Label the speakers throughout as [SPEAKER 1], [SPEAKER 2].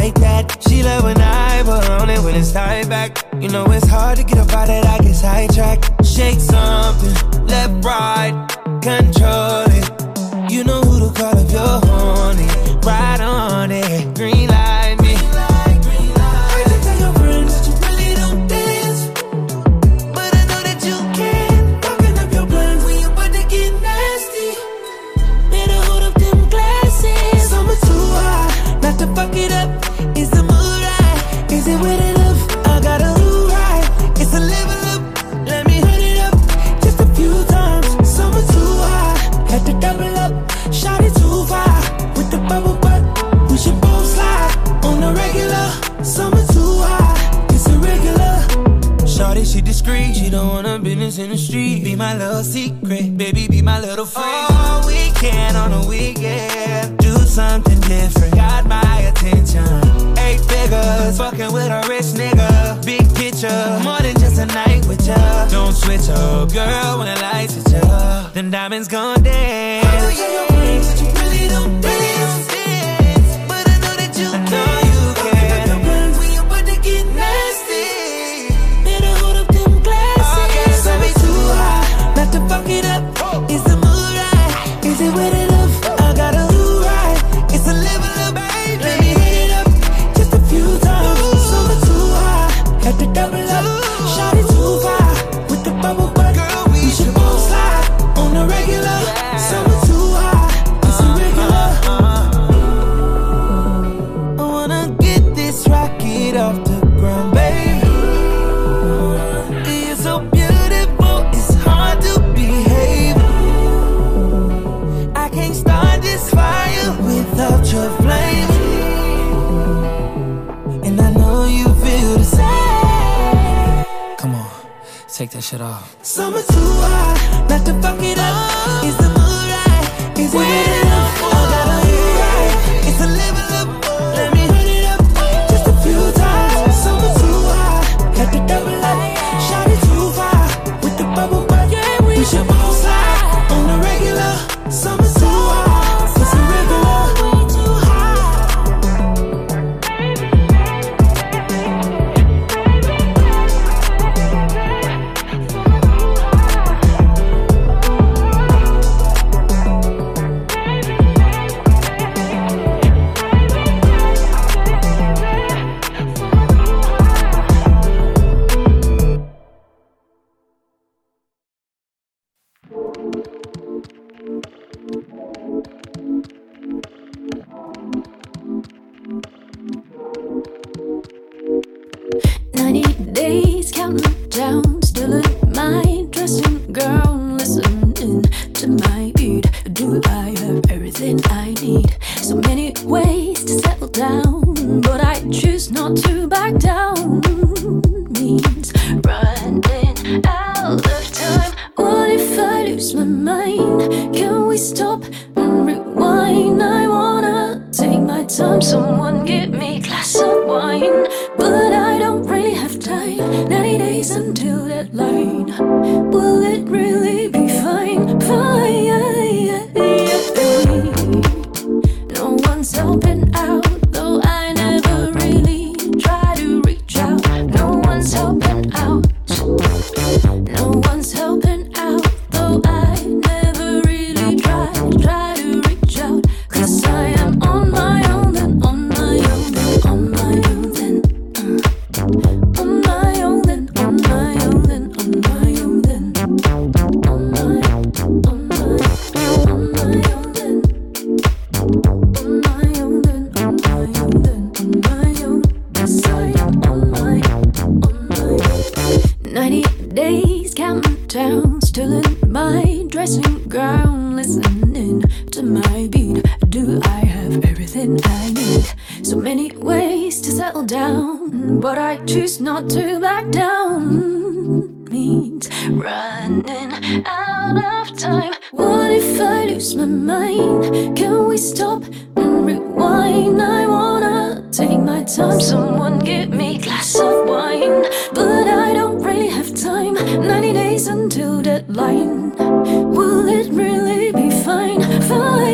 [SPEAKER 1] like that. She love when I put on it when it's tied back. You know it's hard to get up out of that, I get sidetracked. Shake something, left, right, control it. You know who to call if you're horny. Ride on it, green light. my little secret. Baby, be my little friend. All weekend on a weekend, do something different. Got my attention. Eight figures, fucking with a rich nigga. Big picture, more than just a night with ya. Don't switch up, girl, when the lights hit ya. Then diamonds gone dance. Oh, yeah, Shot it too far this shit off. Summer too hot, not to fuck it up. Is the mood right? Is it?
[SPEAKER 2] glass of wine. something I need. So many ways to settle down, but I choose not to back down. Means running out of time. What if I lose my mind? Can we stop and rewind? I wanna take my time. Someone give me a glass of wine, but I don't really have time. 90 days until deadline. Will it really be fine? Fine.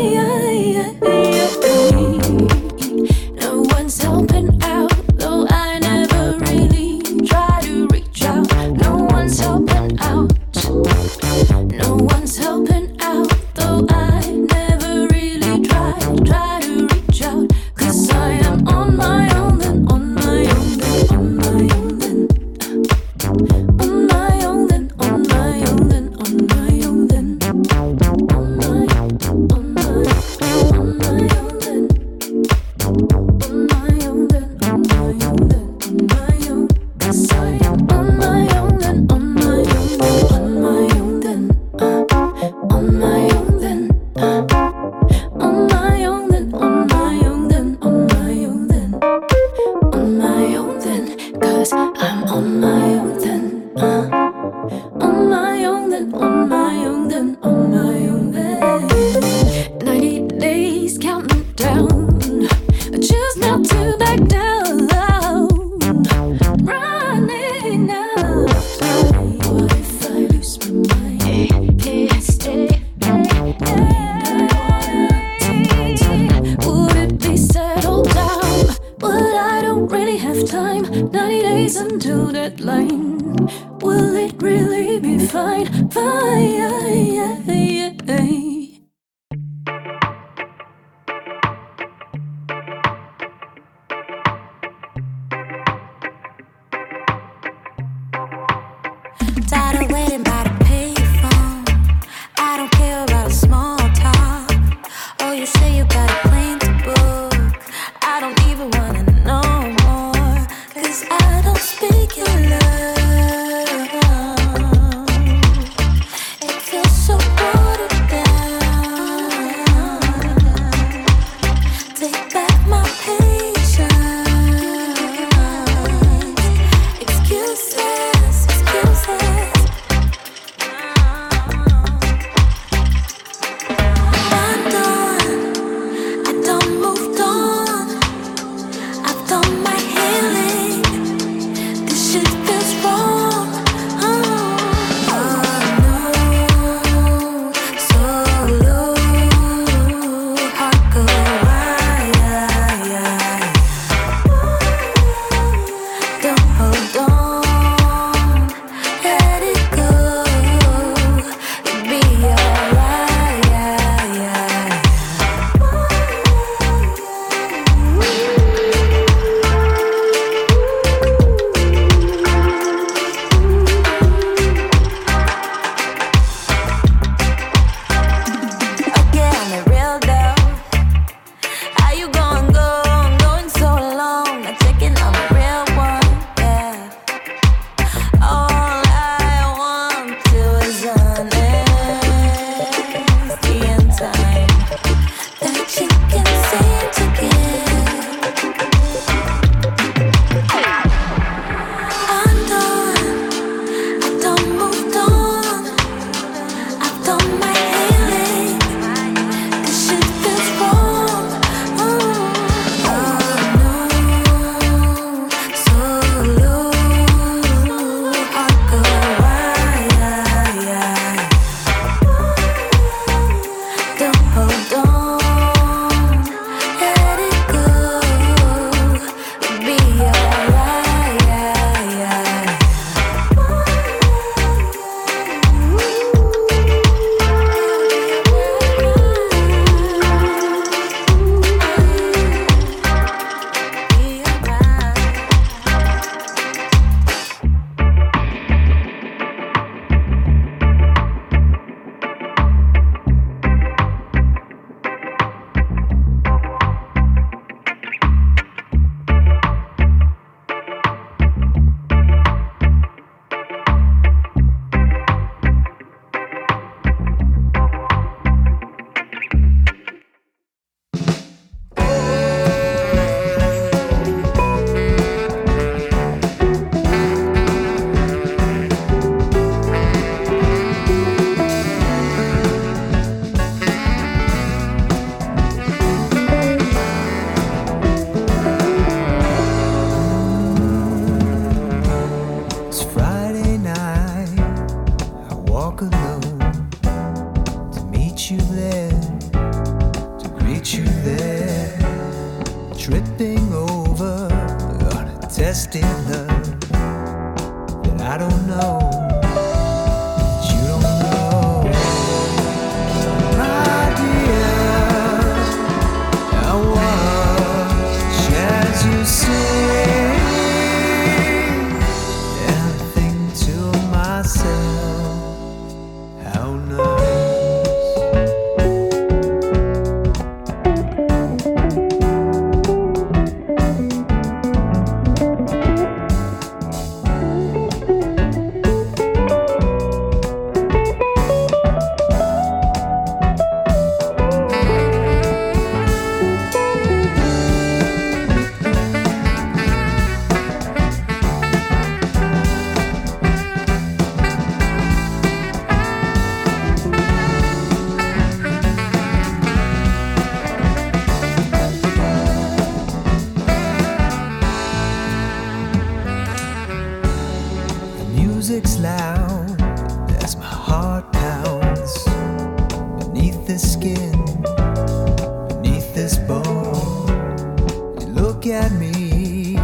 [SPEAKER 3] Me,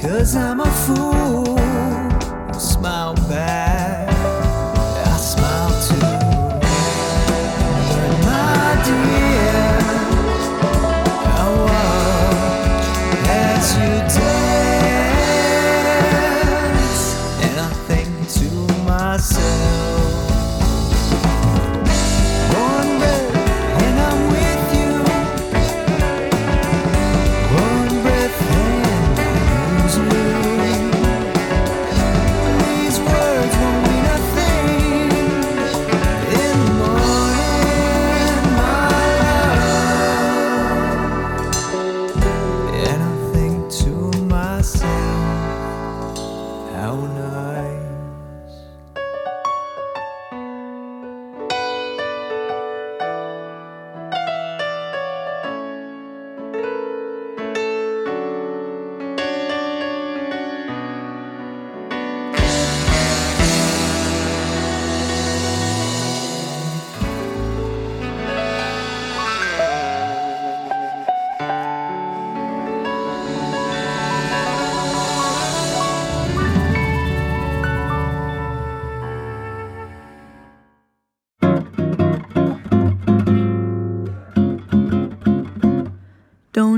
[SPEAKER 3] cause I'm a fool. Smile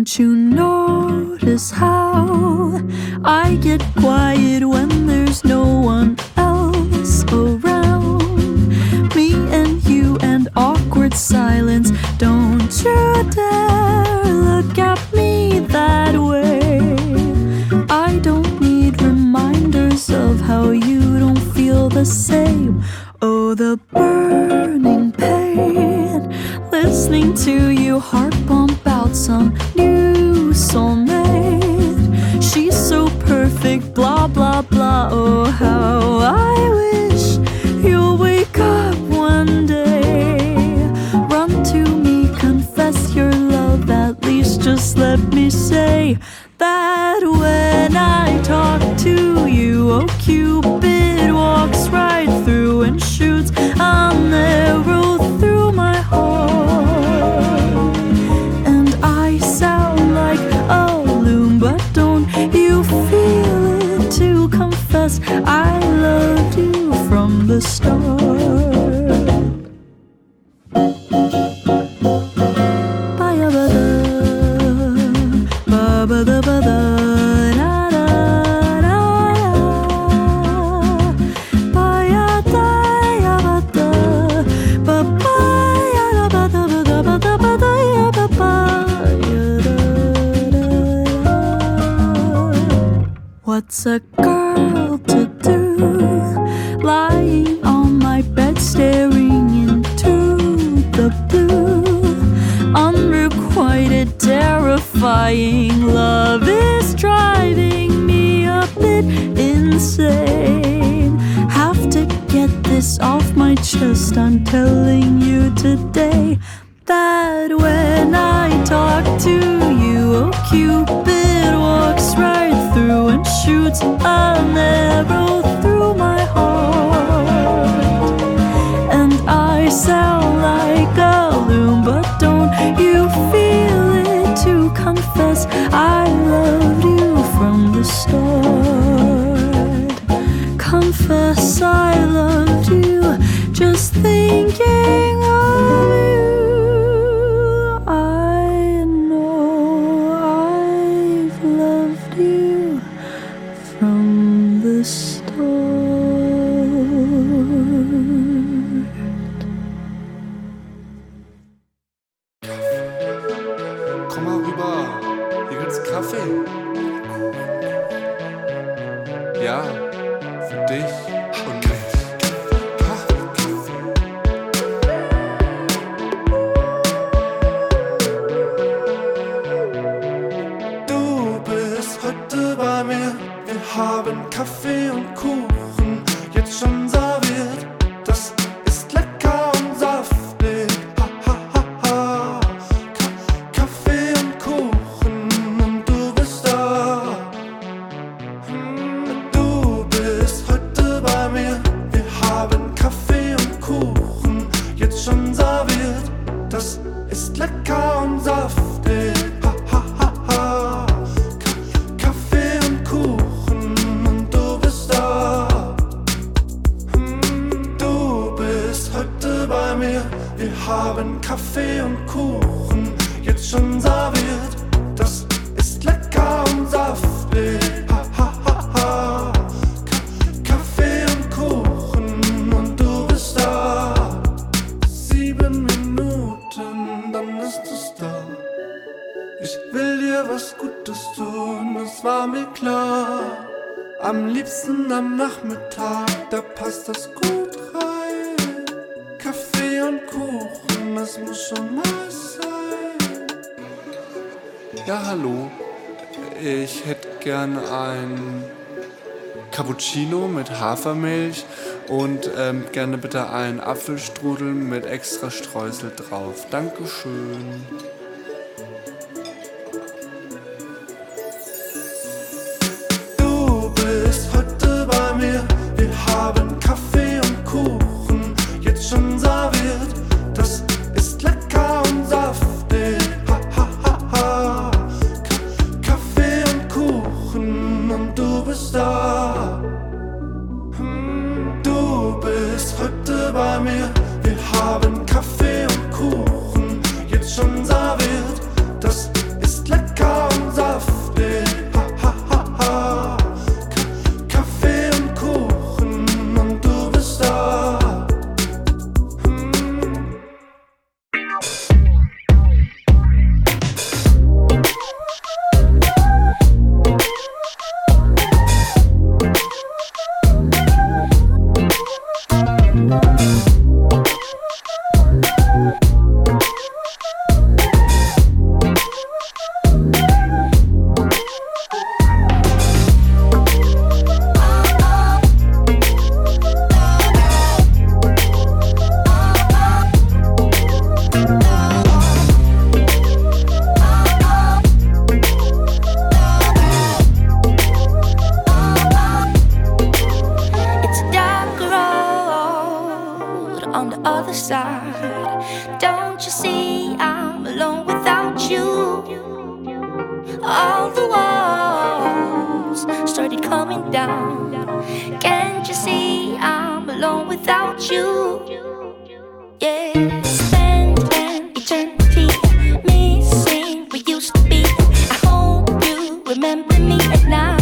[SPEAKER 4] Don't you notice how I get quiet when there's no one else around? Me and you and awkward silence. Don't you dare look at me that way. I don't need reminders of how you don't feel the same. Oh, the burning pain. Listening to you heart pump some new soulmate. She's so perfect, blah, blah, blah. Oh, how I wish you'll wake up one day. Run to me, confess your love. At least just let me say I loved you from the start? What's a girl I'm telling you today thinking
[SPEAKER 5] Cappuccino mit Hafermilch und ähm, gerne bitte einen Apfelstrudel mit extra Streusel drauf. Dankeschön.
[SPEAKER 6] remember me at night.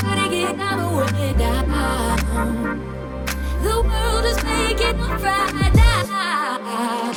[SPEAKER 6] To
[SPEAKER 2] get the world is making up right now.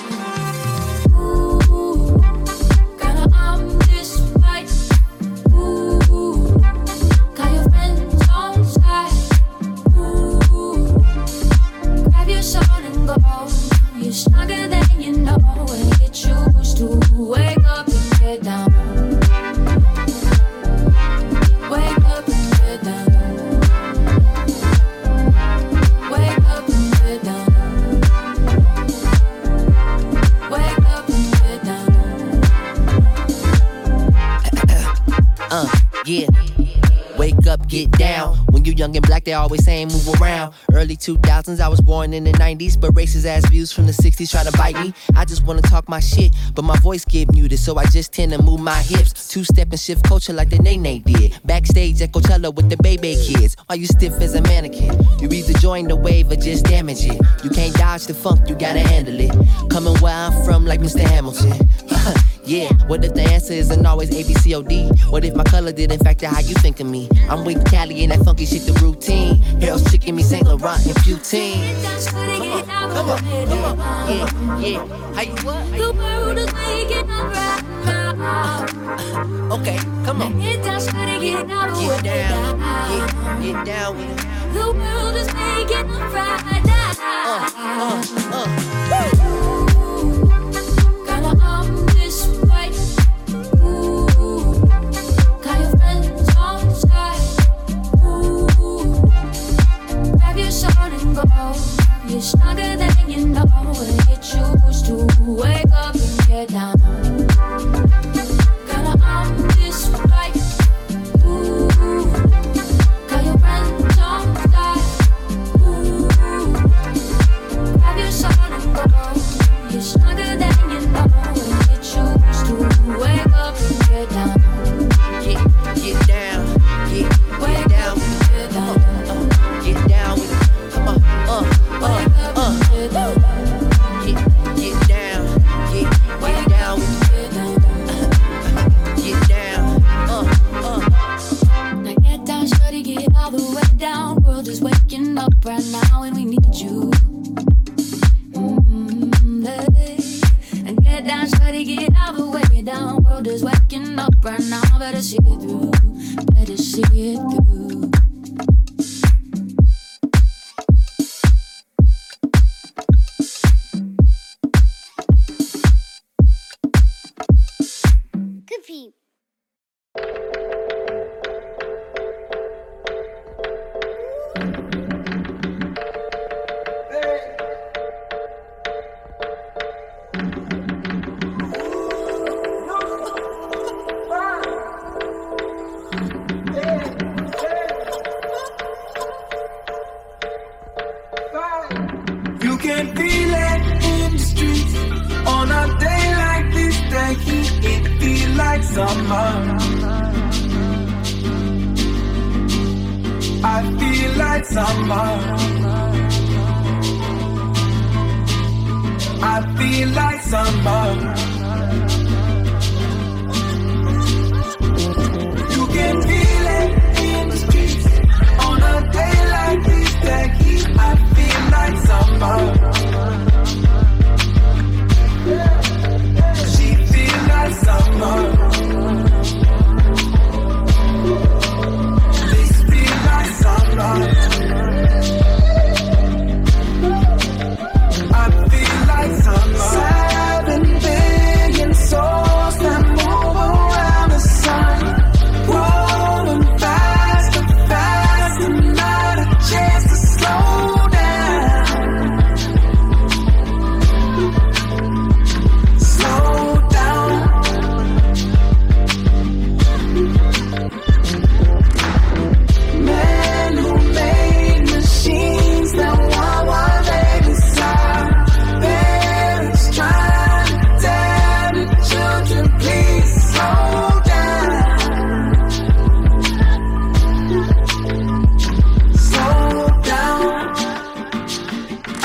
[SPEAKER 7] Black, they always saying move around. Early 2000s, I was born in the 90s, but racist ass views from the 60s try to bite me. I just wanna talk my shit, but my voice get muted, so I just tend to move my hips. Two step and shift culture like the Nene did. Backstage at Coachella with the baby kids. Why you stiff as a mannequin? You either join the wave or just damage it. You can't dodge the funk, you gotta handle it. Coming where I'm from, like Mr. Hamilton. yeah, what if the answer isn't always A, B, C, O, D? What if my color didn't factor how you think of me? I'm with Cali and that funky shit, the routine. Hell's chicken me St. Laurent and poutine.
[SPEAKER 2] Get down, try to get out
[SPEAKER 7] Come on, come on, yeah, yeah. How you what? How
[SPEAKER 2] The world is waking up right now.
[SPEAKER 7] Okay, come on.
[SPEAKER 2] Get down, get
[SPEAKER 7] down, get, get down with it.
[SPEAKER 2] The world is waking up right now.
[SPEAKER 7] Uh, uh.
[SPEAKER 2] Ooh, stronger than you know, you choose to wake up and get down.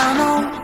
[SPEAKER 1] I know.